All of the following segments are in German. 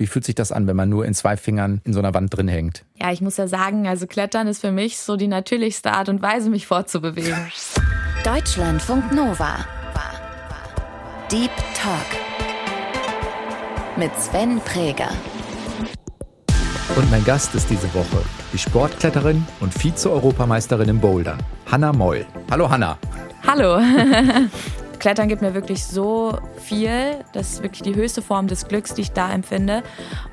Wie fühlt sich das an, wenn man nur in zwei Fingern in so einer Wand drin hängt? Ja, ich muss ja sagen, also Klettern ist für mich so die natürlichste Art und Weise, mich fortzubewegen. Deutschlandfunk Nova. Deep Talk. Mit Sven Präger. Und mein Gast ist diese Woche die Sportkletterin und Vize-Europameisterin im Boulder, Hanna Moll. Hallo Hanna. Hallo. Klettern gibt mir wirklich so viel. Das ist wirklich die höchste Form des Glücks, die ich da empfinde.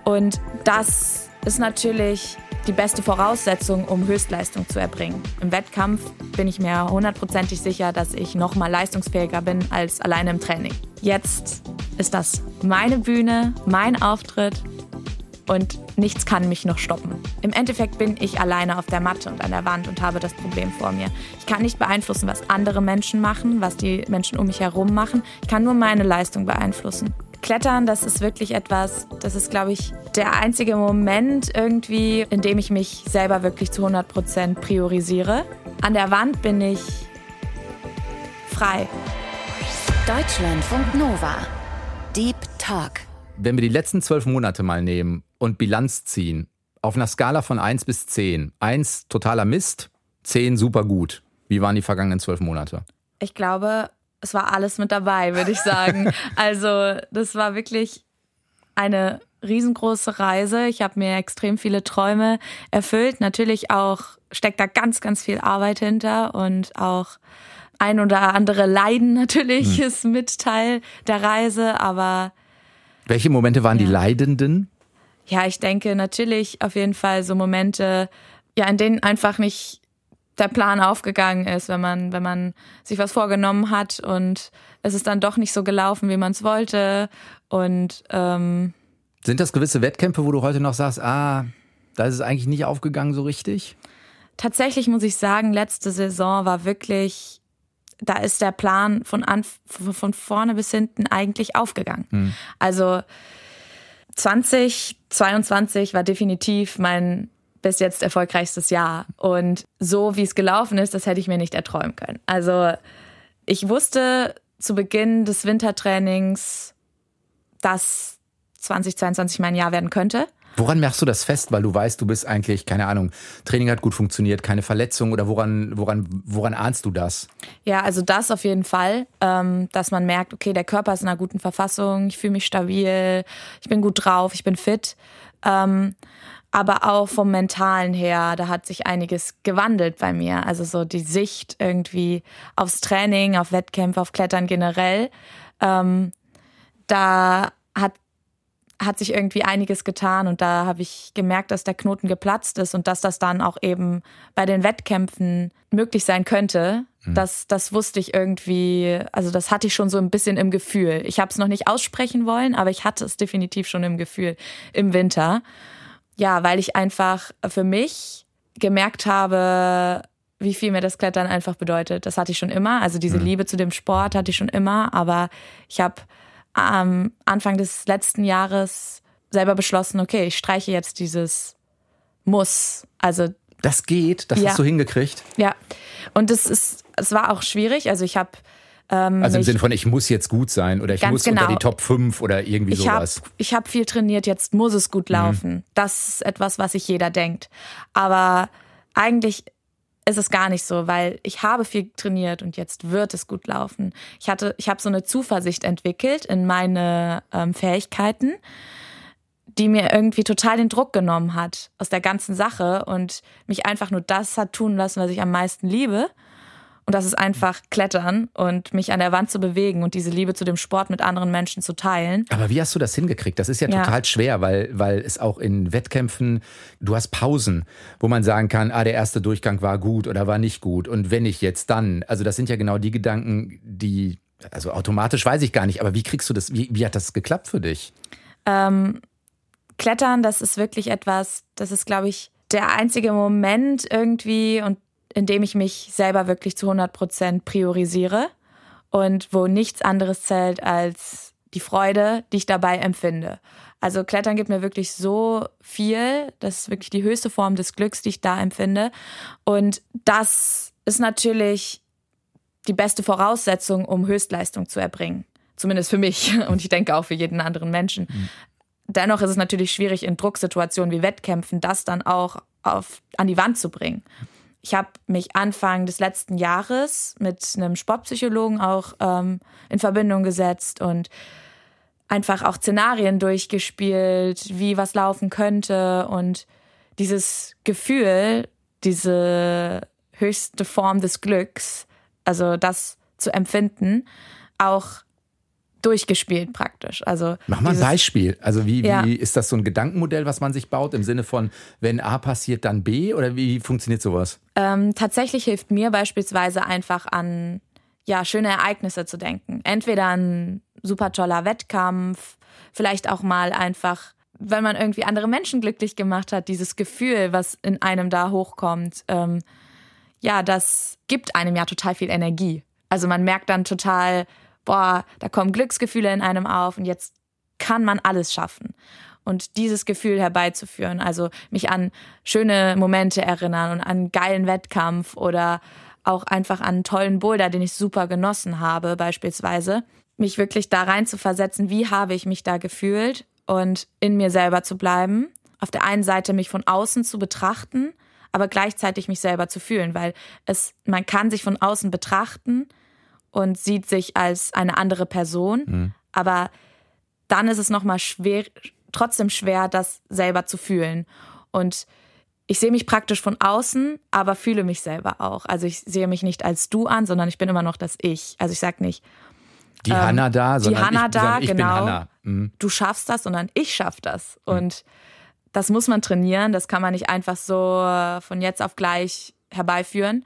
Und das ist natürlich die beste Voraussetzung, um Höchstleistung zu erbringen. Im Wettkampf bin ich mir hundertprozentig sicher, dass ich noch mal leistungsfähiger bin als alleine im Training. Jetzt ist das meine Bühne, mein Auftritt und nichts kann mich noch stoppen. Im Endeffekt bin ich alleine auf der Matte und an der Wand und habe das Problem vor mir. Ich kann nicht beeinflussen, was andere Menschen machen, was die Menschen um mich herum machen. Ich kann nur meine Leistung beeinflussen. Klettern, das ist wirklich etwas, das ist, glaube ich, der einzige Moment irgendwie, in dem ich mich selber wirklich zu 100 Prozent priorisiere. An der Wand bin ich frei. Deutschlandfunk Nova. Deep Talk. Wenn wir die letzten zwölf Monate mal nehmen und Bilanz ziehen, auf einer Skala von 1 bis 10, 1 totaler Mist, 10 super gut. Wie waren die vergangenen zwölf Monate? Ich glaube, es war alles mit dabei, würde ich sagen. also das war wirklich eine riesengroße Reise. Ich habe mir extrem viele Träume erfüllt. Natürlich auch steckt da ganz, ganz viel Arbeit hinter und auch ein oder andere Leiden natürlich hm. ist mit Teil der Reise, aber welche Momente waren ja. die leidenden? Ja, ich denke natürlich auf jeden Fall so Momente, ja, in denen einfach nicht der Plan aufgegangen ist, wenn man, wenn man sich was vorgenommen hat und es ist dann doch nicht so gelaufen, wie man es wollte. Und ähm, sind das gewisse Wettkämpfe, wo du heute noch sagst, ah, da ist es eigentlich nicht aufgegangen so richtig? Tatsächlich muss ich sagen, letzte Saison war wirklich, da ist der Plan von, an, von vorne bis hinten eigentlich aufgegangen. Hm. Also 2022 war definitiv mein bis jetzt erfolgreichstes Jahr. Und so wie es gelaufen ist, das hätte ich mir nicht erträumen können. Also ich wusste zu Beginn des Wintertrainings, dass 2022 mein Jahr werden könnte. Woran merkst du das fest, weil du weißt, du bist eigentlich, keine Ahnung, Training hat gut funktioniert, keine Verletzung oder woran, woran, woran ahnst du das? Ja, also das auf jeden Fall, ähm, dass man merkt, okay, der Körper ist in einer guten Verfassung, ich fühle mich stabil, ich bin gut drauf, ich bin fit. Ähm, aber auch vom Mentalen her, da hat sich einiges gewandelt bei mir. Also so die Sicht irgendwie aufs Training, auf Wettkämpfe, auf Klettern generell. Ähm, da hat hat sich irgendwie einiges getan und da habe ich gemerkt, dass der Knoten geplatzt ist und dass das dann auch eben bei den Wettkämpfen möglich sein könnte. Mhm. Das, das wusste ich irgendwie, also das hatte ich schon so ein bisschen im Gefühl. Ich habe es noch nicht aussprechen wollen, aber ich hatte es definitiv schon im Gefühl im Winter. Ja, weil ich einfach für mich gemerkt habe, wie viel mir das Klettern einfach bedeutet. Das hatte ich schon immer. Also diese mhm. Liebe zu dem Sport hatte ich schon immer, aber ich habe am Anfang des letzten Jahres selber beschlossen, okay, ich streiche jetzt dieses Muss. Also das geht, das ja. hast du hingekriegt. Ja, und es ist, es war auch schwierig. Also ich habe ähm, also im Sinne von, ich muss jetzt gut sein oder ich muss genau. unter die Top 5 oder irgendwie ich sowas. Hab, ich habe viel trainiert, jetzt muss es gut mhm. laufen. Mhm. Das ist etwas, was sich jeder denkt. Aber eigentlich ist es gar nicht so, weil ich habe viel trainiert und jetzt wird es gut laufen. Ich hatte, ich habe so eine Zuversicht entwickelt in meine ähm, Fähigkeiten, die mir irgendwie total den Druck genommen hat aus der ganzen Sache und mich einfach nur das hat tun lassen, was ich am meisten liebe. Und das ist einfach Klettern und mich an der Wand zu bewegen und diese Liebe zu dem Sport mit anderen Menschen zu teilen. Aber wie hast du das hingekriegt? Das ist ja, ja, total schwer, weil, weil es auch in Wettkämpfen, du hast Pausen, wo man sagen kann, ah, der erste Durchgang war gut oder war nicht gut. Und wenn nicht jetzt, dann. Also das sind ja genau die Gedanken, die, also automatisch weiß ich gar nicht, aber wie kriegst du das, wie, wie hat das geklappt für dich? Ähm, Klettern, das ist wirklich etwas, das ist, glaube ich, der einzige Moment irgendwie und indem ich mich selber wirklich zu 100 Prozent priorisiere und wo nichts anderes zählt als die Freude, die ich dabei empfinde. Also Klettern gibt mir wirklich so viel. Das ist wirklich die höchste Form des Glücks, die ich da empfinde. Und das ist natürlich die beste Voraussetzung, um Höchstleistung zu erbringen. Zumindest für mich und ich denke auch für jeden anderen Menschen. Mhm. dennoch ist es natürlich schwierig in Drucksituationen wie Wettkämpfen, das dann auch auf, an die Wand zu bringen. Ich habe mich Anfang des letzten Jahres mit einem Sportpsychologen auch ähm, in Verbindung gesetzt und einfach auch Szenarien durchgespielt, wie was laufen könnte und dieses Gefühl, diese höchste Form des Glücks, also das zu empfinden, auch durchgespielt praktisch. Also Mach mal ein Beispiel. Also wie, ja. wie ist das so ein Gedankenmodell, was man sich baut im Sinne von, wenn A passiert, dann B oder wie funktioniert sowas? Ähm, tatsächlich hilft mir beispielsweise einfach an ja, schöne Ereignisse zu denken. Entweder ein super toller Wettkampf, vielleicht auch mal einfach, wenn man irgendwie andere Menschen glücklich gemacht hat, dieses Gefühl, was in einem da hochkommt. Ähm, ja, das gibt einem ja total viel Energie. Also man merkt dann total, boah, da kommen Glücksgefühle in einem auf und jetzt kann man alles schaffen. Und dieses Gefühl herbeizuführen, also mich an schöne Momente erinnern und an einen geilen Wettkampf oder auch einfach an einen tollen Boulder, den ich super genossen habe, beispielsweise, mich wirklich da rein zu versetzen, wie habe ich mich da gefühlt und in mir selber zu bleiben. Auf der einen Seite mich von außen zu betrachten, aber gleichzeitig mich selber zu fühlen, weil es, man kann sich von außen betrachten und sieht sich als eine andere Person, mhm. aber dann ist es nochmal schwer, trotzdem schwer, das selber zu fühlen. Und ich sehe mich praktisch von außen, aber fühle mich selber auch. Also ich sehe mich nicht als du an, sondern ich bin immer noch das Ich. Also ich sage nicht, die ähm, Hanna da, sondern die Hanna ich, da, ich genau. bin Hanna. Mhm. Du schaffst das, sondern ich schaff das. Mhm. Und das muss man trainieren. Das kann man nicht einfach so von jetzt auf gleich herbeiführen.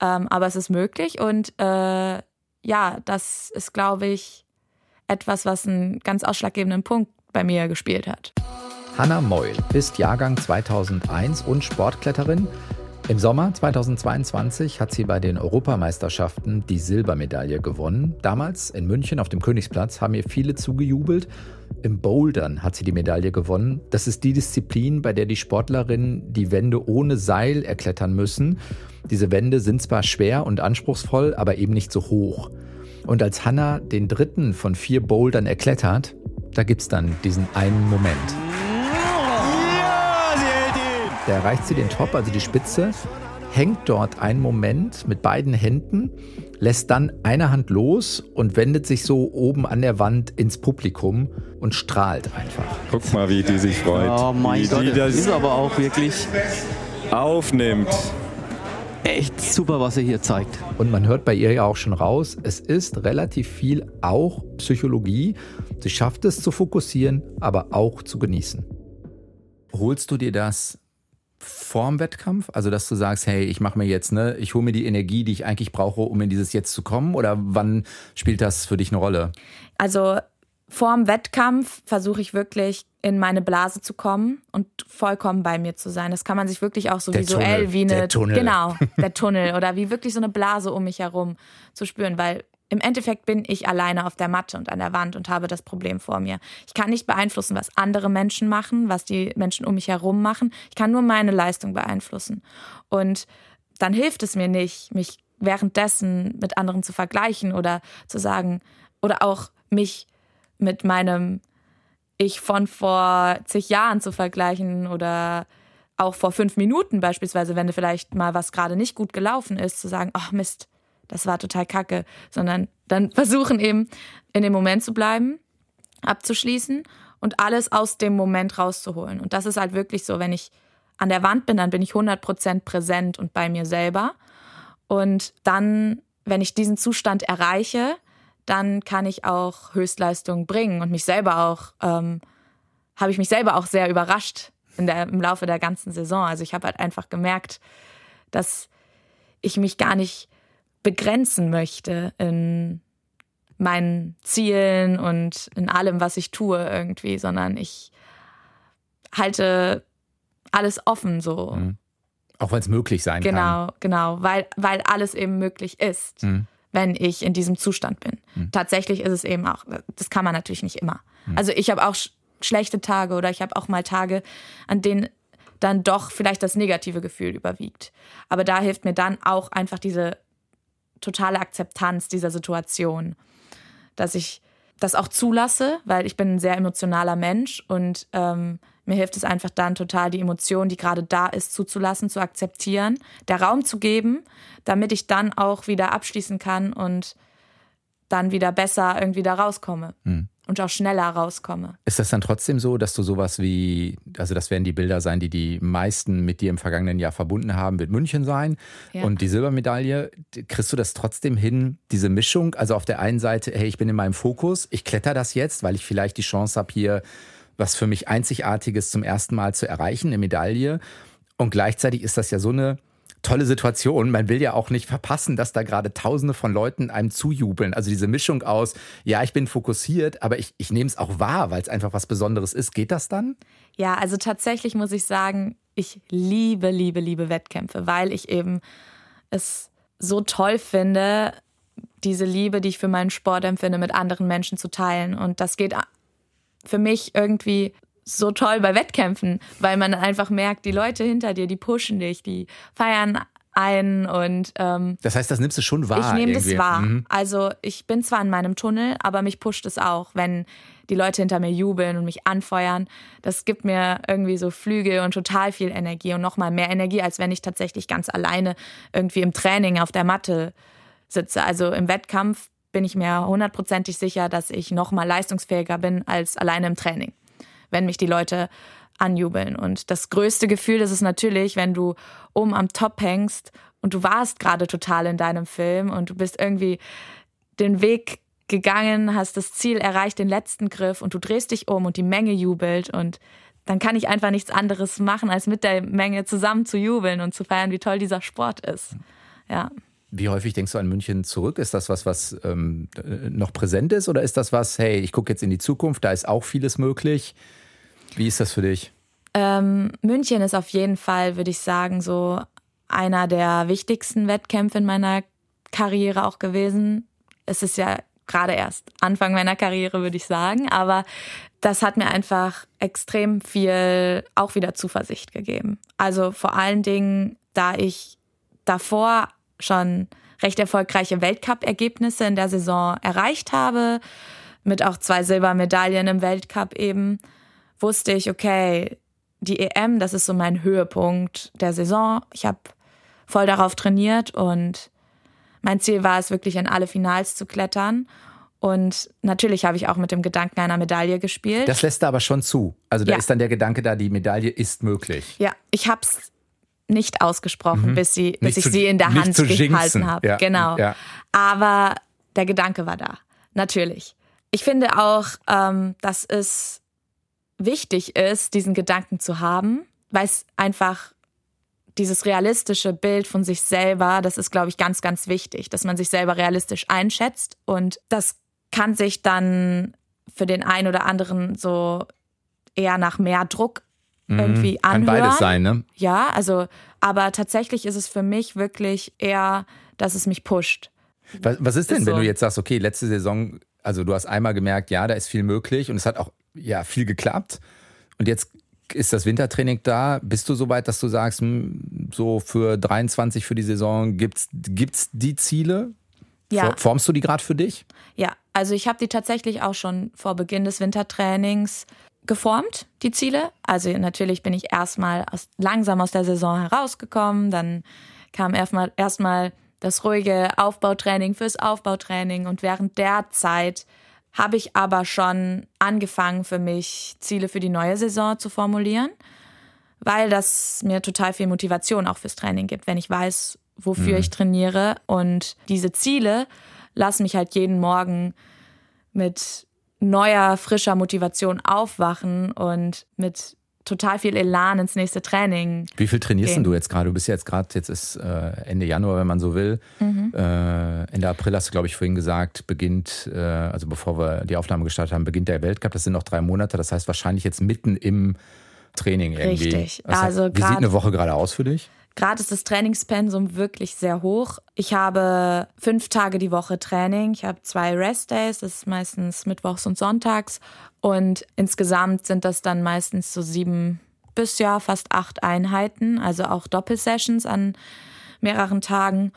Ähm, aber es ist möglich. Und äh, ja, das ist, glaube ich, etwas, was einen ganz ausschlaggebenden Punkt bei mir gespielt hat. Hanna Meul ist Jahrgang 2001 und Sportkletterin. Im Sommer 2022 hat sie bei den Europameisterschaften die Silbermedaille gewonnen. Damals in München auf dem Königsplatz haben ihr viele zugejubelt. Im Bouldern hat sie die Medaille gewonnen. Das ist die Disziplin, bei der die Sportlerinnen die Wände ohne Seil erklettern müssen. Diese Wände sind zwar schwer und anspruchsvoll, aber eben nicht so hoch. Und als Hannah den dritten von vier Bouldern erklettert, da gibt es dann diesen einen Moment. Da erreicht sie den Top, also die Spitze, hängt dort einen Moment mit beiden Händen, lässt dann eine Hand los und wendet sich so oben an der Wand ins Publikum und strahlt einfach. Guck mal, wie die sich freut. Oh mein wie Gott, die das ist aber auch wirklich aufnimmt. Echt super, was er hier zeigt. Und man hört bei ihr ja auch schon raus, es ist relativ viel auch Psychologie. Sie schafft es zu fokussieren, aber auch zu genießen. Holst du dir das vorm Wettkampf? Also, dass du sagst, hey, ich mache mir jetzt, ne, ich hole mir die Energie, die ich eigentlich brauche, um in dieses Jetzt zu kommen? Oder wann spielt das für dich eine Rolle? Also, vorm Wettkampf versuche ich wirklich in meine Blase zu kommen und vollkommen bei mir zu sein. Das kann man sich wirklich auch so der visuell Tunnel, wie eine der Tunnel. genau der Tunnel oder wie wirklich so eine Blase um mich herum zu spüren, weil im Endeffekt bin ich alleine auf der Matte und an der Wand und habe das Problem vor mir. Ich kann nicht beeinflussen, was andere Menschen machen, was die Menschen um mich herum machen. Ich kann nur meine Leistung beeinflussen. Und dann hilft es mir nicht, mich währenddessen mit anderen zu vergleichen oder zu sagen, oder auch mich mit meinem Ich von vor zig Jahren zu vergleichen oder auch vor fünf Minuten beispielsweise, wenn vielleicht mal was gerade nicht gut gelaufen ist, zu sagen, ach Mist, das war total kacke, sondern dann versuchen eben in dem Moment zu bleiben, abzuschließen und alles aus dem Moment rauszuholen. Und das ist halt wirklich so, wenn ich an der Wand bin, dann bin ich 100% präsent und bei mir selber. Und dann, wenn ich diesen Zustand erreiche, dann kann ich auch Höchstleistungen bringen und mich selber auch, ähm, habe ich mich selber auch sehr überrascht der, im Laufe der ganzen Saison. Also ich habe halt einfach gemerkt, dass ich mich gar nicht begrenzen möchte in meinen Zielen und in allem, was ich tue irgendwie, sondern ich halte alles offen so. Mhm. Auch weil es möglich sein genau, kann. Genau, genau, weil, weil alles eben möglich ist, mhm. wenn ich in diesem Zustand bin. Mhm. Tatsächlich ist es eben auch, das kann man natürlich nicht immer. Mhm. Also ich habe auch sch schlechte Tage oder ich habe auch mal Tage, an denen dann doch vielleicht das negative Gefühl überwiegt. Aber da hilft mir dann auch einfach diese totale Akzeptanz dieser Situation. Dass ich das auch zulasse, weil ich bin ein sehr emotionaler Mensch und ähm, mir hilft es einfach dann total, die Emotion, die gerade da ist, zuzulassen, zu akzeptieren, der Raum zu geben, damit ich dann auch wieder abschließen kann und dann wieder besser irgendwie da rauskomme. Mhm und auch schneller rauskomme. Ist das dann trotzdem so, dass du sowas wie, also das werden die Bilder sein, die die meisten mit dir im vergangenen Jahr verbunden haben, wird München sein ja. und die Silbermedaille. Kriegst du das trotzdem hin, diese Mischung? Also auf der einen Seite, hey, ich bin in meinem Fokus, ich kletter das jetzt, weil ich vielleicht die Chance habe, hier was für mich Einzigartiges zum ersten Mal zu erreichen, eine Medaille. Und gleichzeitig ist das ja so eine tolle Situation. Man will ja auch nicht verpassen, dass da gerade Tausende von Leuten einem zujubeln. Also diese Mischung aus, ja, ich bin fokussiert, aber ich, ich nehme es auch wahr, weil es einfach was Besonderes ist. Geht das dann? Ja, also tatsächlich muss ich sagen, ich liebe, liebe, liebe Wettkämpfe, weil ich eben es so toll finde, diese Liebe, die ich für meinen Sport empfinde, mit anderen Menschen zu teilen. Und das geht für mich irgendwie so toll bei Wettkämpfen, weil man einfach merkt, die Leute hinter dir, die pushen dich, die feiern ein und ähm, das heißt, das nimmst du schon wahr. Ich nehme das wahr. Mhm. Also ich bin zwar in meinem Tunnel, aber mich pusht es auch, wenn die Leute hinter mir jubeln und mich anfeuern. Das gibt mir irgendwie so Flügel und total viel Energie und nochmal mehr Energie, als wenn ich tatsächlich ganz alleine irgendwie im Training auf der Matte sitze. Also im Wettkampf bin ich mir hundertprozentig sicher, dass ich nochmal leistungsfähiger bin als alleine im Training wenn mich die Leute anjubeln. Und das größte Gefühl ist es natürlich, wenn du oben am Top hängst und du warst gerade total in deinem Film und du bist irgendwie den Weg gegangen, hast das Ziel erreicht, den letzten Griff und du drehst dich um und die Menge jubelt und dann kann ich einfach nichts anderes machen, als mit der Menge zusammen zu jubeln und zu feiern, wie toll dieser Sport ist. Ja. Wie häufig denkst du an München zurück? Ist das was, was ähm, noch präsent ist oder ist das was, hey, ich gucke jetzt in die Zukunft, da ist auch vieles möglich? Wie ist das für dich? Ähm, München ist auf jeden Fall, würde ich sagen, so einer der wichtigsten Wettkämpfe in meiner Karriere auch gewesen. Es ist ja gerade erst Anfang meiner Karriere, würde ich sagen, aber das hat mir einfach extrem viel auch wieder Zuversicht gegeben. Also vor allen Dingen, da ich davor schon recht erfolgreiche Weltcup-Ergebnisse in der Saison erreicht habe, mit auch zwei Silbermedaillen im Weltcup eben, wusste ich, okay, die EM, das ist so mein Höhepunkt der Saison. Ich habe voll darauf trainiert und mein Ziel war es wirklich in alle Finals zu klettern. Und natürlich habe ich auch mit dem Gedanken einer Medaille gespielt. Das lässt da aber schon zu. Also da ja. ist dann der Gedanke da, die Medaille ist möglich. Ja, ich habe es nicht ausgesprochen, mhm. bis, sie, bis ich zu, sie in der Hand gehalten habe. Ja. Genau. Ja. Aber der Gedanke war da. Natürlich. Ich finde auch, ähm, dass es wichtig ist, diesen Gedanken zu haben, weil es einfach dieses realistische Bild von sich selber, das ist, glaube ich, ganz, ganz wichtig, dass man sich selber realistisch einschätzt. Und das kann sich dann für den einen oder anderen so eher nach mehr Druck mhm. irgendwie anhören. Kann beides sein, ne? Ja, also, aber tatsächlich ist es für mich wirklich eher, dass es mich pusht. Was, was ist denn, ist so. wenn du jetzt sagst, okay, letzte Saison, also du hast einmal gemerkt, ja, da ist viel möglich und es hat auch ja viel geklappt. Und jetzt ist das Wintertraining da. Bist du so weit, dass du sagst, hm, so für 23 für die Saison gibt's gibt's die Ziele? Ja. Formst du die gerade für dich? Ja, also ich habe die tatsächlich auch schon vor Beginn des Wintertrainings geformt, die Ziele. Also natürlich bin ich erstmal aus, langsam aus der Saison herausgekommen, dann kam erstmal erstmal das ruhige Aufbautraining fürs Aufbautraining und während der Zeit habe ich aber schon angefangen für mich Ziele für die neue Saison zu formulieren, weil das mir total viel Motivation auch fürs Training gibt, wenn ich weiß, wofür mhm. ich trainiere. Und diese Ziele lassen mich halt jeden Morgen mit neuer, frischer Motivation aufwachen und mit total viel Elan ins nächste Training. Wie viel trainierst gehen. du jetzt gerade? Du bist ja jetzt gerade, jetzt ist äh, Ende Januar, wenn man so will. Mhm. Äh, Ende April hast du, glaube ich, vorhin gesagt, beginnt, äh, also bevor wir die Aufnahme gestartet haben, beginnt der Weltcup. Das sind noch drei Monate. Das heißt wahrscheinlich jetzt mitten im Training irgendwie. Richtig. Also wie sieht eine Woche gerade aus für dich? Gerade ist das Trainingspensum wirklich sehr hoch. Ich habe fünf Tage die Woche Training. Ich habe zwei Restdays, das ist meistens mittwochs und sonntags. Und insgesamt sind das dann meistens so sieben bis ja fast acht Einheiten, also auch Doppelsessions an mehreren Tagen.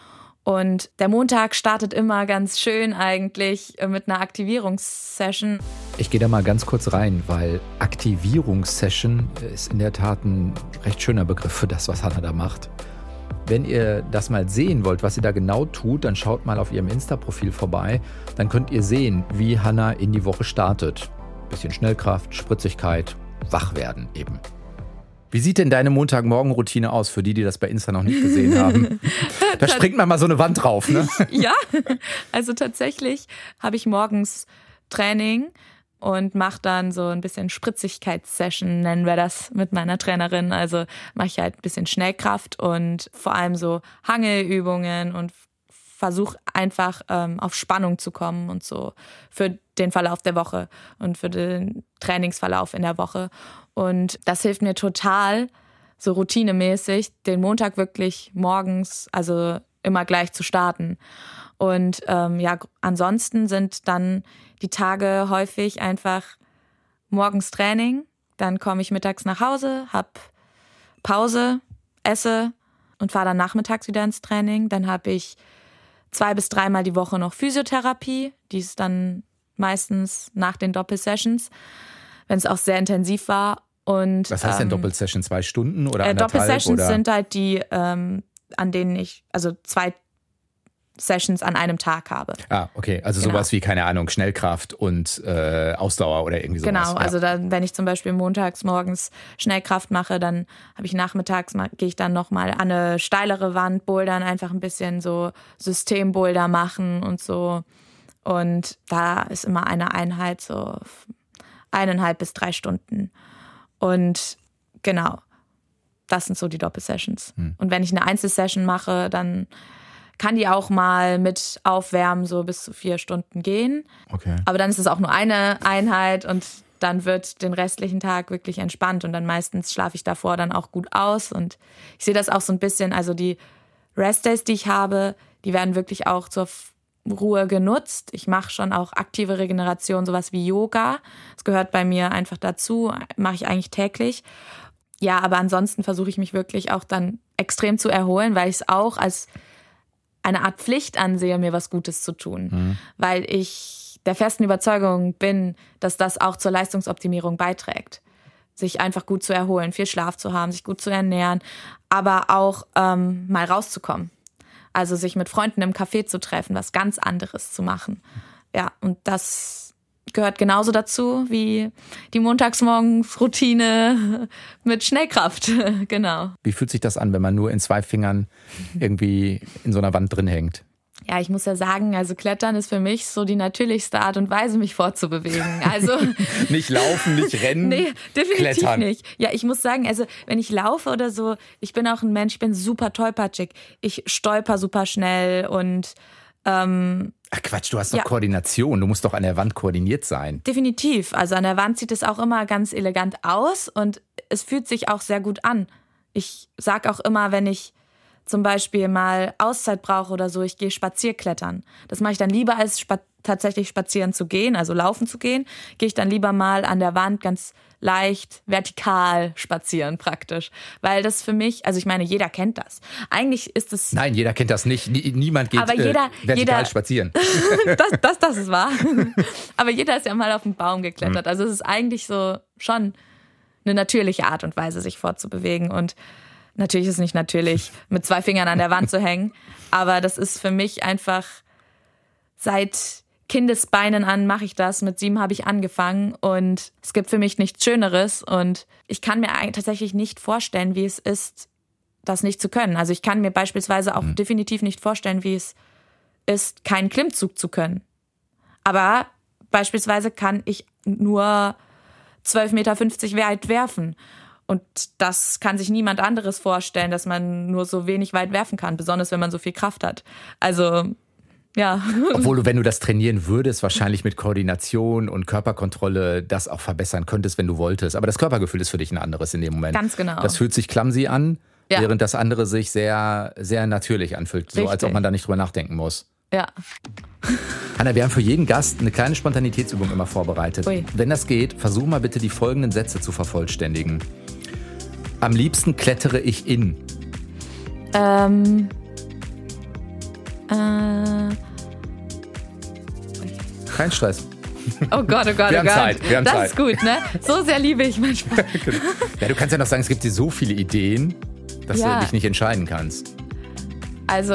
Und der Montag startet immer ganz schön eigentlich äh, mit einer Aktivierungssession. Ich gehe da mal ganz kurz rein, weil Aktivierungssession ist in der Tat ein recht schöner Begriff für das, was Hannah da macht. Wenn ihr das mal sehen wollt, was sie da genau tut, dann schaut mal auf ihrem Insta-Profil vorbei. Dann könnt ihr sehen, wie Hannah in die Woche startet. Bisschen Schnellkraft, Spritzigkeit, wach werden eben. Wie sieht denn deine Montagmorgen-Routine aus, für die, die das bei Insta noch nicht gesehen haben? Da springt man mal so eine Wand drauf, ne? ja, also tatsächlich habe ich morgens Training und mache dann so ein bisschen Spritzigkeitssession, nennen wir das mit meiner Trainerin. Also mache ich halt ein bisschen Schnellkraft und vor allem so Hangelübungen und versuche einfach ähm, auf Spannung zu kommen und so für den Verlauf der Woche und für den Trainingsverlauf in der Woche. Und das hilft mir total, so routinemäßig, den Montag wirklich morgens, also immer gleich zu starten. Und ähm, ja, ansonsten sind dann die Tage häufig einfach morgens Training, dann komme ich mittags nach Hause, hab Pause, esse und fahre dann nachmittags wieder ins Training. Dann habe ich zwei bis dreimal die Woche noch Physiotherapie. Die ist dann meistens nach den Doppelsessions, wenn es auch sehr intensiv war. Und, Was heißt denn ähm, Doppelsession? Zwei Stunden oder äh, anderthalb? Doppelsessions oder? sind halt die, ähm, an denen ich, also zwei Sessions an einem Tag habe. Ah, okay. Also Genau. sowas wie, keine Ahnung, Schnellkraft und äh, Ausdauer oder irgendwie sowas. Genau, Ja. also dann, wenn ich zum Beispiel montags morgens Schnellkraft mache, dann habe ich nachmittags, gehe ich dann nochmal an eine steilere Wand bouldern, einfach ein bisschen so Systemboulder machen und so. Und da ist immer eine Einheit so eineinhalb bis drei Stunden. Und genau, das sind so die Doppelsessions. Und wenn ich eine Einzelsession mache, dann kann die auch mal mit Aufwärmen so bis zu vier Stunden gehen. Okay. Aber dann ist es auch nur eine Einheit und dann wird den restlichen Tag wirklich entspannt und dann meistens schlafe ich davor dann auch gut aus und ich sehe das auch so ein bisschen, also die Restdays, die ich habe, die werden wirklich auch zur Ruhe genutzt. Ich mache schon auch aktive Regeneration, sowas wie Yoga. Das gehört bei mir einfach dazu, mache ich eigentlich täglich. Ja, aber ansonsten versuche ich mich wirklich auch dann extrem zu erholen, weil ich es auch als eine Art Pflicht ansehe, mir was Gutes zu tun, weil ich der festen Überzeugung bin, dass das auch zur Leistungsoptimierung beiträgt. Sich einfach gut zu erholen, viel Schlaf zu haben, sich gut zu ernähren, aber auch ähm, mal rauszukommen. Also sich mit Freunden im Café zu treffen, was ganz anderes zu machen. Ja, und das gehört genauso dazu wie die Montagsmorgens-Routine mit Schnellkraft. genau. Wie fühlt sich das an, wenn man nur in zwei Fingern irgendwie in so einer Wand drin hängt? Ja, ich muss ja sagen, also Klettern ist für mich so die natürlichste Art und Weise, mich fortzubewegen. Also Nicht laufen, nicht rennen, nee, definitiv klettern. nicht. Ja, ich muss sagen, also wenn ich laufe oder so, ich bin auch ein Mensch, ich bin super tollpatschig. Ich stolper super schnell und ähm, Ach Quatsch, du hast doch Ja. Koordination. Du musst doch an der Wand koordiniert sein. definitiv. Also an der Wand sieht es auch immer ganz elegant aus und es fühlt sich auch sehr gut an. Ich sag auch immer, wenn ich zum Beispiel mal Auszeit brauche oder so, ich gehe spazierklettern. Das mache ich dann lieber als spa tatsächlich spazieren zu gehen, also laufen zu gehen, gehe ich dann lieber mal an der Wand ganz leicht vertikal spazieren praktisch, weil das für mich, also ich meine, jeder kennt das. Eigentlich ist es Nein, jeder kennt das nicht. Nie, niemand geht Aber jeder- äh, vertikal jeder- spazieren. das, das, das ist wahr. Aber jeder ist ja mal auf den Baum geklettert. Also es ist eigentlich so schon eine natürliche Art und Weise, sich fortzubewegen. Und natürlich ist es nicht natürlich, mit zwei Fingern an der Wand zu hängen. Aber das ist für mich einfach seit Kindesbeinen an mache ich das. Mit sieben habe ich angefangen und es gibt für mich nichts Schöneres. Und ich kann mir tatsächlich nicht vorstellen, wie es ist, das nicht zu können. Also ich kann mir beispielsweise auch definitiv nicht vorstellen, wie es ist, keinen Klimmzug zu können. Aber beispielsweise kann ich nur 12,50 Meter weit werfen. Und das kann sich niemand anderes vorstellen, dass man nur so wenig weit werfen kann, besonders wenn man so viel Kraft hat. Also, ja. Obwohl du, wenn du das trainieren würdest, wahrscheinlich mit Koordination und Körperkontrolle das auch verbessern könntest, wenn du wolltest. Aber das Körpergefühl ist für dich ein anderes in dem Moment. Ganz genau. Das fühlt sich clumsy an, Ja. während das andere sich sehr, sehr natürlich anfühlt. So als Richtig. ob man da nicht drüber nachdenken muss. Ja. Hanna, wir haben für jeden Gast eine kleine Spontanitätsübung immer vorbereitet. Ui. Wenn das geht, versuch mal bitte die folgenden Sätze zu vervollständigen. Am liebsten klettere ich in. Ähm, Äh, Kein Stress. oh Gott, oh Gott, Wir oh haben Gott. Zeit, wir haben das Zeit. ist gut, ne? So sehr liebe ich manchmal. Ja, du kannst ja noch sagen, es gibt dir so viele Ideen, dass Ja. du dich nicht entscheiden kannst. Also,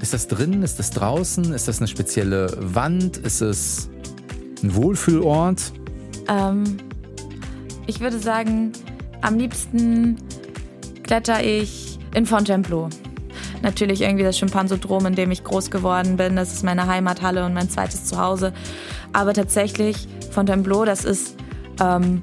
Ist das drin? Ist das draußen? Ist das eine spezielle Wand? Ist es ein Wohlfühlort? ähm, ich würde sagen, am liebsten kletter ich in Fontainebleau. Natürlich irgendwie das Schimpansodrom, in dem ich groß geworden bin. Das ist meine Heimathalle und mein zweites Zuhause. Aber tatsächlich, Fontainebleau, das ist ähm,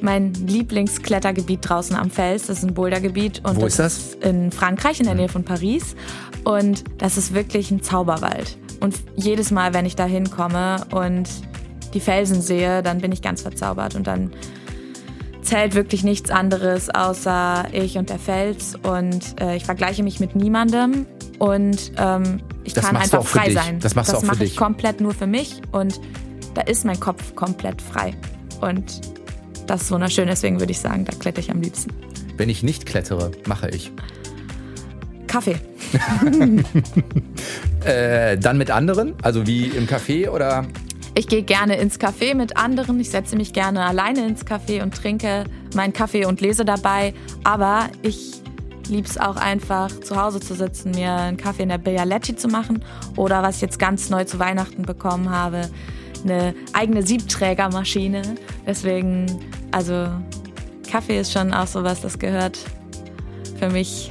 mein Lieblingsklettergebiet draußen am Fels. Das ist ein Bouldergebiet. Und Wo ist das? in Frankreich, in der Nähe von Paris. Und das ist wirklich ein Zauberwald. Und jedes Mal, wenn ich da hinkomme und die Felsen sehe, dann bin ich ganz verzaubert. Und dann zählt wirklich nichts anderes außer ich und der Fels. Und äh, ich vergleiche mich mit niemandem. Und ähm, ich Das kann einfach für frei dich. sein. Das machst du auch für mache dich. ich komplett nur für mich. Und da ist mein Kopf komplett frei. Und das ist wunderschön. Deswegen würde ich sagen, da kletter ich am liebsten. Wenn ich nicht klettere, mache ich. Kaffee. Äh, dann mit anderen? Also wie im Café oder? Ich gehe gerne ins Café mit anderen. Ich setze mich gerne alleine ins Café und trinke meinen Kaffee und lese dabei. Aber ich liebe es auch einfach, zu Hause zu sitzen, mir einen Kaffee in der Bialetti zu machen. Oder was ich jetzt ganz neu zu Weihnachten bekommen habe, eine eigene Siebträgermaschine. Deswegen, also Kaffee ist schon auch sowas, das gehört für mich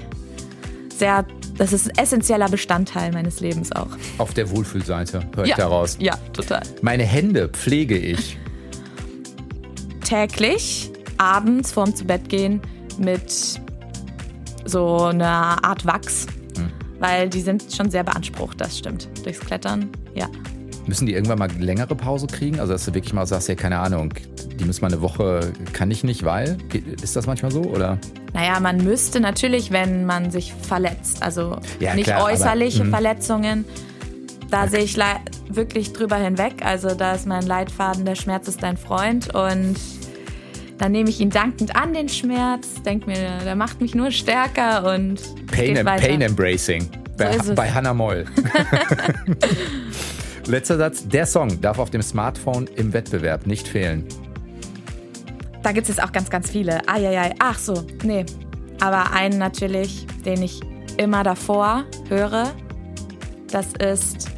sehr, das ist ein essentieller Bestandteil meines Lebens auch. Auf der Wohlfühlseite, höre ich ja, daraus. ja, total. Meine Hände pflege ich. täglich abends vorm zu Bett gehen mit so einer Art Wachs, weil die sind schon sehr beansprucht, das stimmt, durchs Klettern, ja. Müssen die irgendwann mal längere Pause kriegen? Also dass du wirklich mal sagst, ja, keine Ahnung, die müssen mal eine Woche, kann ich nicht, weil? Ist das manchmal so? Oder? Naja, man müsste natürlich, wenn man sich verletzt, also Ja, nicht klar, aber, äußerliche mhm. Verletzungen, da sehe ich wirklich drüber hinweg. Also da ist mein Leitfaden, der Schmerz ist dein Freund und dann nehme ich ihn dankend an, den Schmerz, denke mir, der macht mich nur stärker und Pain, geht weiter. Pain Embracing. Bei, bei Hannah Moll. Letzter Satz. Der Song darf auf dem Smartphone im Wettbewerb nicht fehlen. Da gibt es jetzt auch ganz, ganz viele. Eieiei. Ach so, nee. Aber einen natürlich, den ich immer davor höre, das ist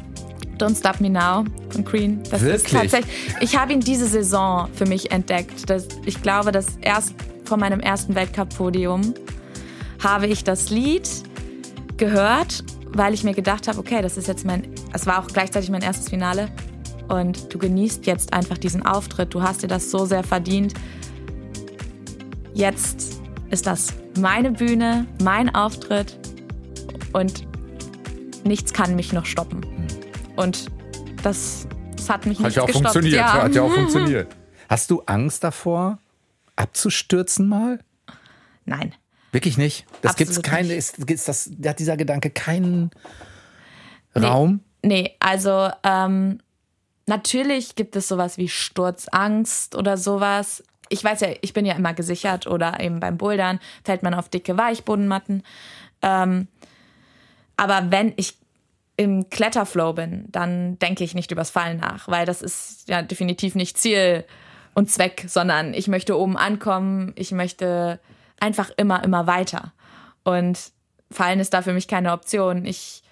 Don't Stop Me Now von Queen. Das ist Wirklich? tatsächlich. Ich habe ihn diese Saison für mich entdeckt. Das, ich glaube, dass erst von meinem ersten Weltcup-Podium habe ich das Lied gehört, weil ich mir gedacht habe, okay, das ist jetzt mein, es war auch gleichzeitig mein erstes Finale und du genießt jetzt einfach diesen Auftritt. Du hast dir das so sehr verdient. Jetzt ist das meine Bühne, mein Auftritt und nichts kann mich noch stoppen. Und das, das hat mich Hat nicht ja auch gestoppt. funktioniert. Ja. Hat ja auch funktioniert. Hast du Angst davor, abzustürzen mal? Nein. Wirklich nicht? Das Absolut gibt's keine, nicht. ist, ist das, hat dieser Gedanke keinen Raum? Nee, also ähm, natürlich gibt es sowas wie Sturzangst oder sowas. Ich weiß ja, ich bin ja immer gesichert oder eben beim Bouldern fällt man auf dicke Weichbodenmatten. Ähm, aber wenn ich im Kletterflow bin, dann denke ich nicht übers Fallen nach, weil das ist ja definitiv nicht Ziel und Zweck, sondern ich möchte oben ankommen, ich möchte einfach immer, immer weiter. Und Fallen ist da für mich keine Option. Ich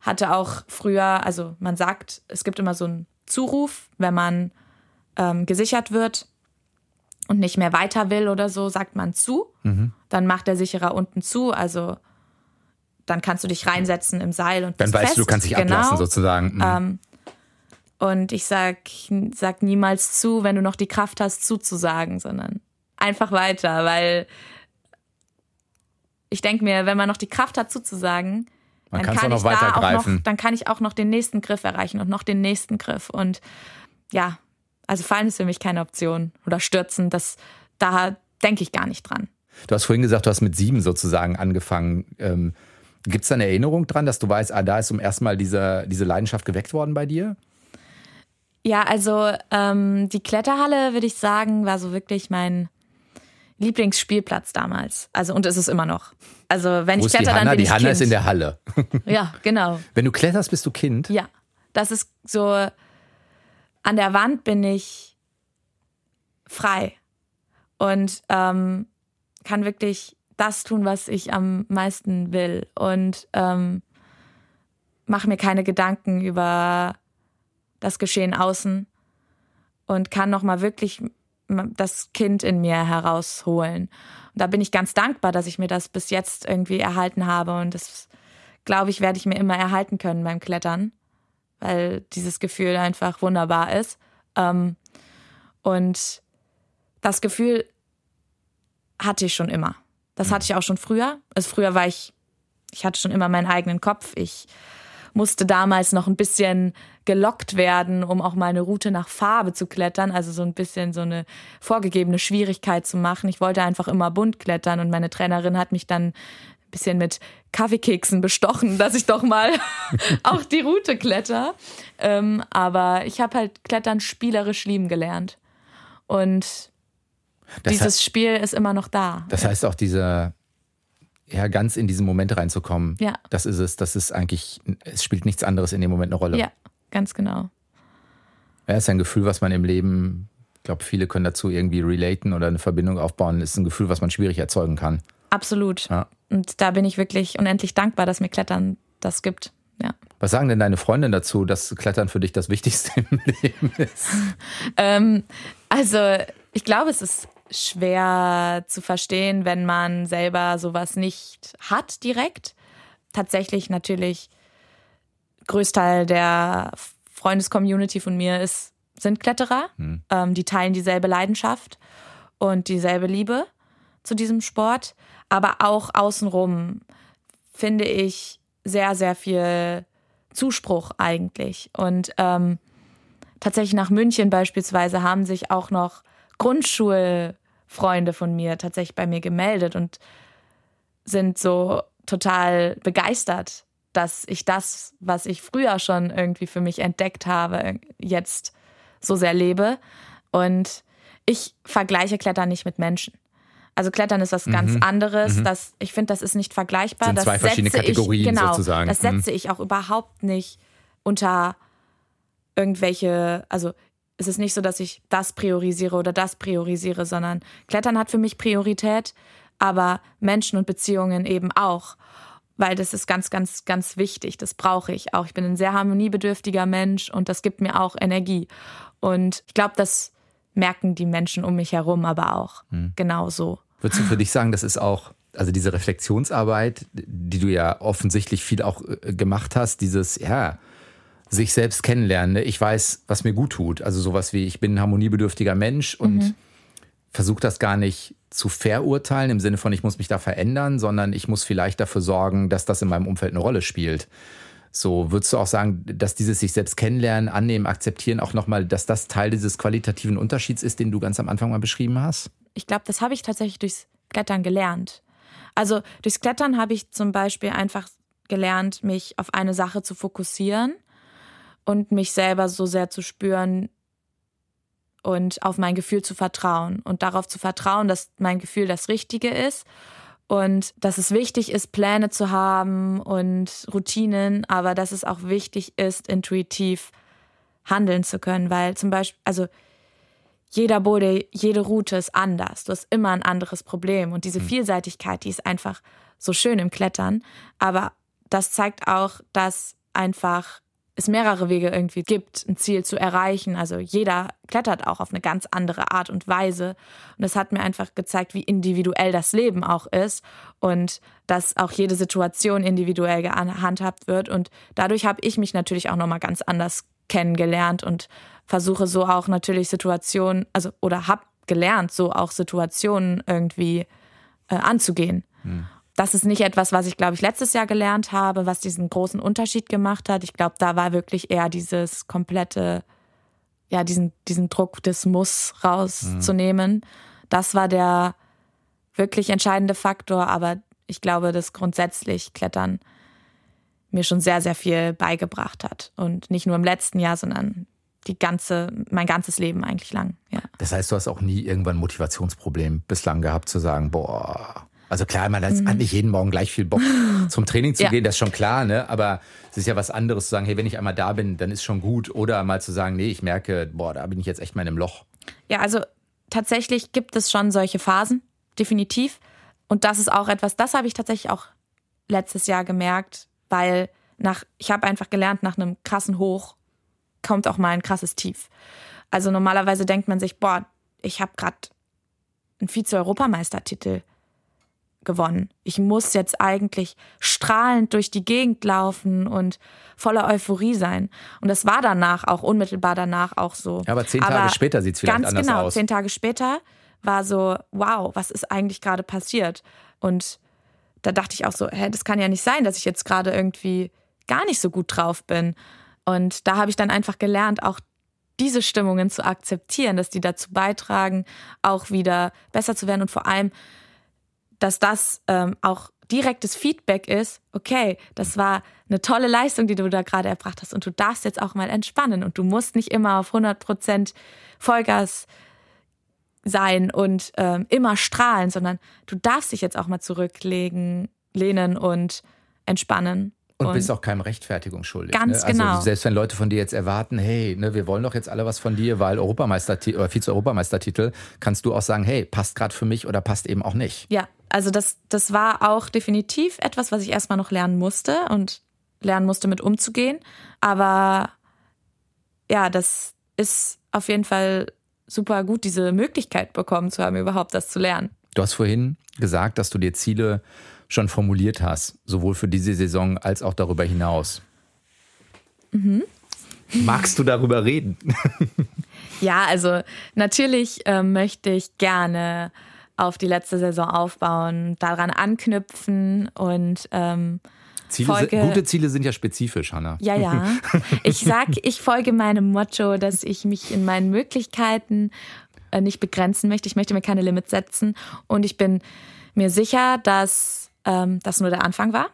hatte auch früher, also man sagt, es gibt immer so einen Zuruf, wenn man ähm, gesichert wird und nicht mehr weiter will oder so, sagt man zu. Dann macht der Sicherer unten zu, also dann kannst du dich reinsetzen im Seil und Dann bist weißt du, du fest. kannst dich genau. ablassen sozusagen. Mhm. Ähm, und ich sag, sag niemals zu, wenn du noch die Kraft hast, zuzusagen, sondern einfach weiter, weil ich denke mir, wenn man noch die Kraft hat, zuzusagen, Man dann kann auch ich noch da auch noch, weitergreifen. dann kann ich auch noch den nächsten Griff erreichen und noch den nächsten Griff. Und ja, also fallen ist für mich keine Option. Oder stürzen, das, da denke ich gar nicht dran. Du hast vorhin gesagt, du hast mit sieben sozusagen angefangen. Ähm, Gibt es da eine Erinnerung dran, dass du weißt, ah, da ist zum ersten Mal diese, diese Leidenschaft geweckt worden bei dir? Ja, also ähm, die Kletterhalle, würde ich sagen, war so wirklich mein Lieblingsspielplatz damals. Also und ist es immer noch. Also wenn Wo ich ist die kletter, dann Hanna? bin Die ich Hanna kind. ist in der Halle. ja, genau. Wenn du kletterst, bist du Kind. Ja, das ist so. An der Wand bin ich frei und ähm, kann wirklich das tun, was ich am meisten will und ähm, mache mir keine Gedanken über das Geschehen außen und kann noch mal wirklich das Kind in mir herausholen. Und da bin ich ganz dankbar, dass ich mir das bis jetzt irgendwie erhalten habe und das glaube ich, werde ich mir immer erhalten können beim Klettern, weil dieses Gefühl einfach wunderbar ist. Ähm, und das Gefühl hatte ich schon immer. Das hatte ich auch schon früher. Also früher war ich, ich hatte schon immer meinen eigenen Kopf. Ich musste damals noch ein bisschen gelockt werden, um auch mal eine Route nach Farbe zu klettern, also so ein bisschen so eine vorgegebene Schwierigkeit zu machen. Ich wollte einfach immer bunt klettern und meine Trainerin hat mich dann ein bisschen mit Kaffeekeksen bestochen, dass ich doch mal auch die Route kletter. Ähm, aber ich habe halt Klettern spielerisch lieben gelernt. Und Das dieses heißt- Spiel ist immer noch da. Das heißt auch dieser, ja, ganz in diesen Moment reinzukommen. Ja. Das ist es. Das ist eigentlich, es spielt nichts anderes in dem Moment eine Rolle. Ja, ganz genau. Ja, ist ein Gefühl, was man im Leben, ich glaube, viele können dazu irgendwie relaten oder eine Verbindung aufbauen. Ist ein Gefühl, was man schwierig erzeugen kann. Absolut. Ja. Und da bin ich wirklich unendlich dankbar, dass mir Klettern das gibt. Ja. Was sagen denn deine Freundinnen dazu, dass Klettern für dich das Wichtigste im Leben ist? Ähm, also, ich glaube, es ist schwer zu verstehen, wenn man selber sowas nicht hat direkt. Tatsächlich natürlich Größteil der Freundescommunity von mir ist, sind Kletterer. Ähm, die teilen dieselbe Leidenschaft und dieselbe Liebe zu diesem Sport. Aber auch außenrum finde ich sehr, sehr viel Zuspruch eigentlich. Und ähm, tatsächlich nach München beispielsweise haben sich auch noch Grundschulfreunde von mir tatsächlich bei mir gemeldet und sind so total begeistert, dass ich das, was ich früher schon irgendwie für mich entdeckt habe, jetzt so sehr lebe. Und ich vergleiche Klettern nicht mit Menschen. Also Klettern ist was ganz anderes. Das, ich finde, das ist nicht vergleichbar. Sind das zwei verschiedene setze Kategorien ich, genau, sozusagen. Das Mhm. setze ich auch überhaupt nicht unter irgendwelche, also es ist nicht so, dass ich das priorisiere oder das priorisiere, sondern Klettern hat für mich Priorität, aber Menschen und Beziehungen eben auch. Weil das ist ganz, ganz, ganz wichtig. Das brauche ich auch. Ich bin ein sehr harmoniebedürftiger Mensch und das gibt mir auch Energie. Und ich glaube, das merken die Menschen um mich herum aber auch. Genau so. Würdest du für dich sagen, das ist auch, also diese Reflexionsarbeit, die du ja offensichtlich viel auch äh, gemacht hast, dieses, ja, sich selbst kennenlernen. ne? Ich weiß, was mir gut tut. Also sowas wie, ich bin ein harmoniebedürftiger Mensch und versuche das gar nicht zu verurteilen im Sinne von, ich muss mich da verändern, sondern ich muss vielleicht dafür sorgen, dass das in meinem Umfeld eine Rolle spielt. So, würdest du auch sagen, dass dieses sich selbst kennenlernen, annehmen, akzeptieren auch nochmal, dass das Teil dieses qualitativen Unterschieds ist, den du ganz am Anfang mal beschrieben hast? ich glaube, das habe ich tatsächlich durchs Klettern gelernt. Also durchs Klettern habe ich zum Beispiel einfach gelernt, mich auf eine Sache zu fokussieren und mich selber so sehr zu spüren und auf mein Gefühl zu vertrauen und darauf zu vertrauen, dass mein Gefühl das Richtige ist und dass es wichtig ist, Pläne zu haben und Routinen, aber dass es auch wichtig ist, intuitiv handeln zu können, weil zum Beispiel, also jeder Bode, jede Route ist anders. Du hast immer ein anderes Problem. Und diese Vielseitigkeit, die ist einfach so schön im Klettern. Aber das zeigt auch, dass einfach es mehrere Wege irgendwie gibt, ein Ziel zu erreichen. Also jeder klettert auch auf eine ganz andere Art und Weise. Und es hat mir einfach gezeigt, wie individuell das Leben auch ist und dass auch jede Situation individuell gehandhabt wird. Und dadurch habe ich mich natürlich auch nochmal ganz anders kennengelernt und versuche so auch natürlich Situationen, also oder habe gelernt, so auch Situationen irgendwie äh, anzugehen. Das ist nicht etwas, was ich, glaube ich, letztes Jahr gelernt habe, was diesen großen Unterschied gemacht hat. Ich glaube, da war wirklich eher dieses komplette, ja, diesen, diesen Druck des Muss rauszunehmen. Das war der wirklich entscheidende Faktor, aber ich glaube, dass grundsätzlich Klettern mir schon sehr, sehr viel beigebracht hat. Und nicht nur im letzten Jahr, sondern die ganze, mein ganzes Leben eigentlich lang. Ja. Das heißt, du hast auch nie irgendwann ein Motivationsproblem bislang gehabt, zu sagen, boah. Also klar, man hat mhm. nicht jeden Morgen gleich viel Bock zum Training zu ja. gehen, das ist schon klar, ne? Aber es ist ja was anderes zu sagen, hey, wenn ich einmal da bin, dann ist schon gut. Oder mal zu sagen, nee, ich merke, boah, da bin ich jetzt echt mal in einem Loch. Ja, also tatsächlich gibt es schon solche Phasen, definitiv. Und das ist auch etwas, das habe ich tatsächlich auch letztes Jahr gemerkt, weil nach, ich habe einfach gelernt, nach einem krassen Hoch kommt auch mal ein krasses Tief. Also normalerweise denkt man sich, boah, ich habe gerade einen Vize-Europameistertitel gewonnen. Ich muss jetzt eigentlich strahlend durch die Gegend laufen und voller Euphorie sein. Und das war danach auch, unmittelbar danach auch so. Ja, aber zehn Tage aber später sieht es vielleicht ganz anders genau, aus. Zehn Tage später war so, wow, was ist eigentlich gerade passiert? Und da dachte ich auch so, hä, das kann ja nicht sein, dass ich jetzt gerade irgendwie gar nicht so gut drauf bin. Und da habe ich dann einfach gelernt, auch diese Stimmungen zu akzeptieren, dass die dazu beitragen, auch wieder besser zu werden und vor allem, dass das ähm, auch direktes Feedback ist, okay, das war eine tolle Leistung, die du da gerade erbracht hast und du darfst jetzt auch mal entspannen und du musst nicht immer auf 100% Vollgas sein und ähm, immer strahlen, sondern du darfst dich jetzt auch mal zurücklegen, lehnen und entspannen. Und, und bist auch keinem Rechtfertigung schuldig. Ganz ne? also genau. Selbst wenn Leute von dir jetzt erwarten, hey, ne, wir wollen doch jetzt alle was von dir, weil Europameistertitel oder Vize-Europameistertitel, kannst du auch sagen, hey, passt gerade für mich oder passt eben auch nicht. Ja, also das, das war auch definitiv etwas, was ich erstmal noch lernen musste und lernen musste, mit umzugehen. Aber ja, das ist auf jeden Fall super gut, diese Möglichkeit bekommen zu haben, überhaupt das zu lernen. Du hast vorhin gesagt, dass du dir Ziele schon formuliert hast, sowohl für diese Saison als auch darüber hinaus. Mhm. Magst du darüber reden? ja, also natürlich äh, möchte ich gerne auf die letzte Saison aufbauen, daran anknüpfen und ähm, Ziele sind, gute Ziele sind ja spezifisch, Hanna. Ja, ja. Ich sag, ich folge meinem Motto, dass ich mich in meinen Möglichkeiten äh, nicht begrenzen möchte. Ich möchte mir keine Limits setzen und ich bin mir sicher, dass ähm, das nur der Anfang war.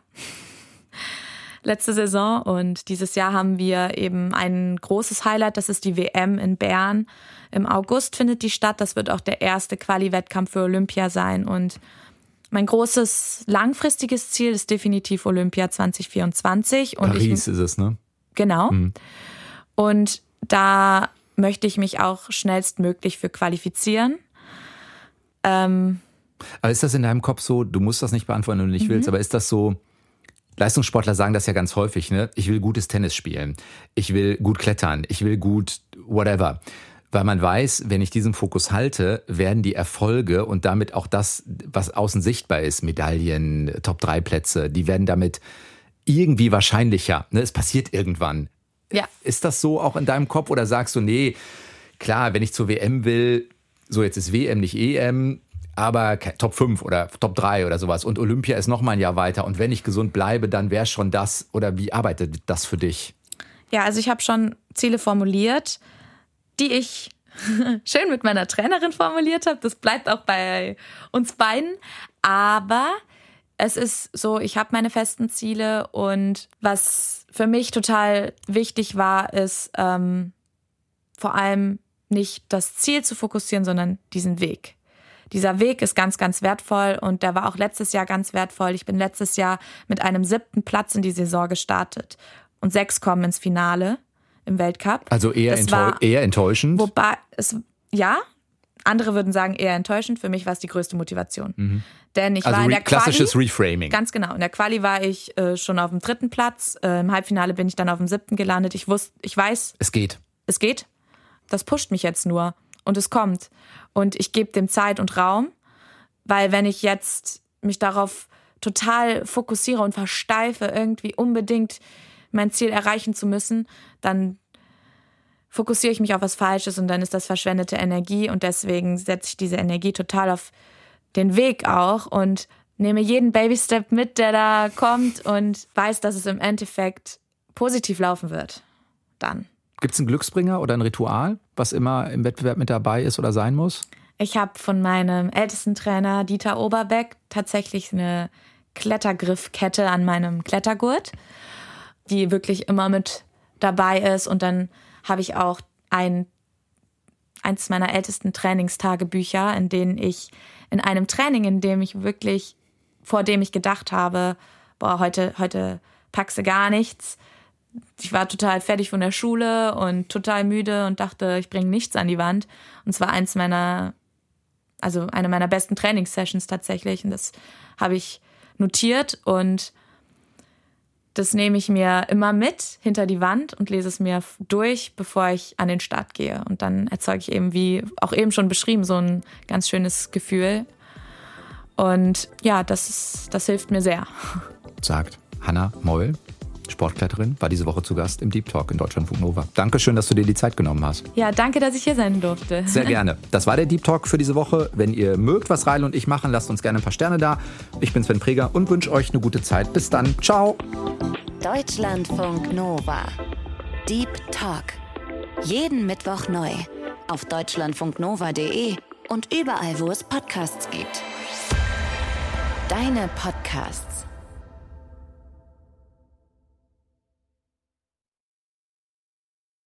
Letzte Saison und dieses Jahr haben wir eben ein großes Highlight, das ist die WM in Bern. Im August findet die statt. Das wird auch der erste Quali-Wettkampf für Olympia sein und mein großes langfristiges Ziel ist definitiv Olympia 2024. Und Paris ich, ist es, ne? Genau. Mhm. Und da möchte ich mich auch schnellstmöglich für qualifizieren. Ähm, aber ist das in deinem Kopf so, du musst das nicht beantworten, wenn du nicht mhm. willst, aber ist das so, Leistungssportler sagen das ja ganz häufig, ne? Ich will gutes Tennis spielen, ich will gut klettern, ich will gut whatever. Weil man weiß, wenn ich diesen Fokus halte, werden die Erfolge und damit auch das, was außen sichtbar ist, Medaillen, Top-3-Plätze, die werden damit irgendwie wahrscheinlicher. Ne? Es passiert irgendwann. Ja. Ist das so auch in deinem Kopf oder sagst du, nee, klar, wenn ich zur WM will, so jetzt ist WM nicht EM, aber Top 5 oder Top 3 oder sowas. Und Olympia ist noch mal ein Jahr weiter. Und wenn ich gesund bleibe, dann wäre schon das. Oder wie arbeitet das für dich? Ja, also ich habe schon Ziele formuliert, die ich schön mit meiner Trainerin formuliert habe. Das bleibt auch bei uns beiden. Aber es ist so, ich habe meine festen Ziele und was für mich total wichtig war, ist ähm, vor allem nicht das Ziel zu fokussieren, sondern diesen Weg dieser Weg ist ganz, ganz wertvoll und der war auch letztes Jahr ganz wertvoll. Ich bin letztes Jahr mit einem siebten Platz in die Saison gestartet und sechs kommen ins Finale im Weltcup. Also eher, enttäu eher enttäuschend. Wobei es, ja, andere würden sagen eher enttäuschend. Für mich war es die größte Motivation. Mhm. Denn ich also war in der Quali, klassisches Reframing. Ganz genau. In der Quali war ich äh, schon auf dem dritten Platz. Äh, Im Halbfinale bin ich dann auf dem siebten gelandet. Ich wusste, ich weiß. Es geht. Es geht. Das pusht mich jetzt nur und es kommt. Und ich gebe dem Zeit und Raum, weil wenn ich jetzt mich darauf total fokussiere und versteife, irgendwie unbedingt mein Ziel erreichen zu müssen, dann fokussiere ich mich auf was Falsches und dann ist das verschwendete Energie und deswegen setze ich diese Energie total auf den Weg auch und nehme jeden Baby-Step mit, der da kommt und weiß, dass es im Endeffekt positiv laufen wird. Dann. Gibt es einen Glücksbringer oder ein Ritual, was immer im Wettbewerb mit dabei ist oder sein muss? Ich habe von meinem ältesten Trainer Dieter Oberbeck tatsächlich eine Klettergriffkette an meinem Klettergurt, die wirklich immer mit dabei ist. Und dann habe ich auch ein eins meiner ältesten Trainingstagebücher, in denen ich in einem Training, in dem ich wirklich, vor dem ich gedacht habe, boah, heute, heute packst du gar nichts. Ich war total fertig von der Schule und total müde und dachte, ich bringe nichts an die Wand. Und es war eins meiner, also eine meiner besten Trainingssessions tatsächlich. Und das habe ich notiert und das nehme ich mir immer mit hinter die Wand und lese es mir durch, bevor ich an den Start gehe. Und dann erzeuge ich eben, wie auch eben schon beschrieben, so ein ganz schönes Gefühl. Und ja, das, ist, das hilft mir sehr. Sagt Hanna Meul, Sportkletterin, war diese Woche zu Gast im Deep Talk in Deutschlandfunk Nova. Dankeschön, dass du dir die Zeit genommen hast. Ja, danke, dass ich hier sein durfte. Sehr gerne. Das war der Deep Talk für diese Woche. Wenn ihr mögt, was Reil und ich machen, lasst uns gerne ein paar Sterne da. Ich bin Sven Preger und wünsche euch eine gute Zeit. Bis dann. Ciao. Deutschlandfunk Nova. Deep Talk. Jeden Mittwoch neu. Auf deutschlandfunknova.de und überall, wo es Podcasts gibt. Deine Podcasts.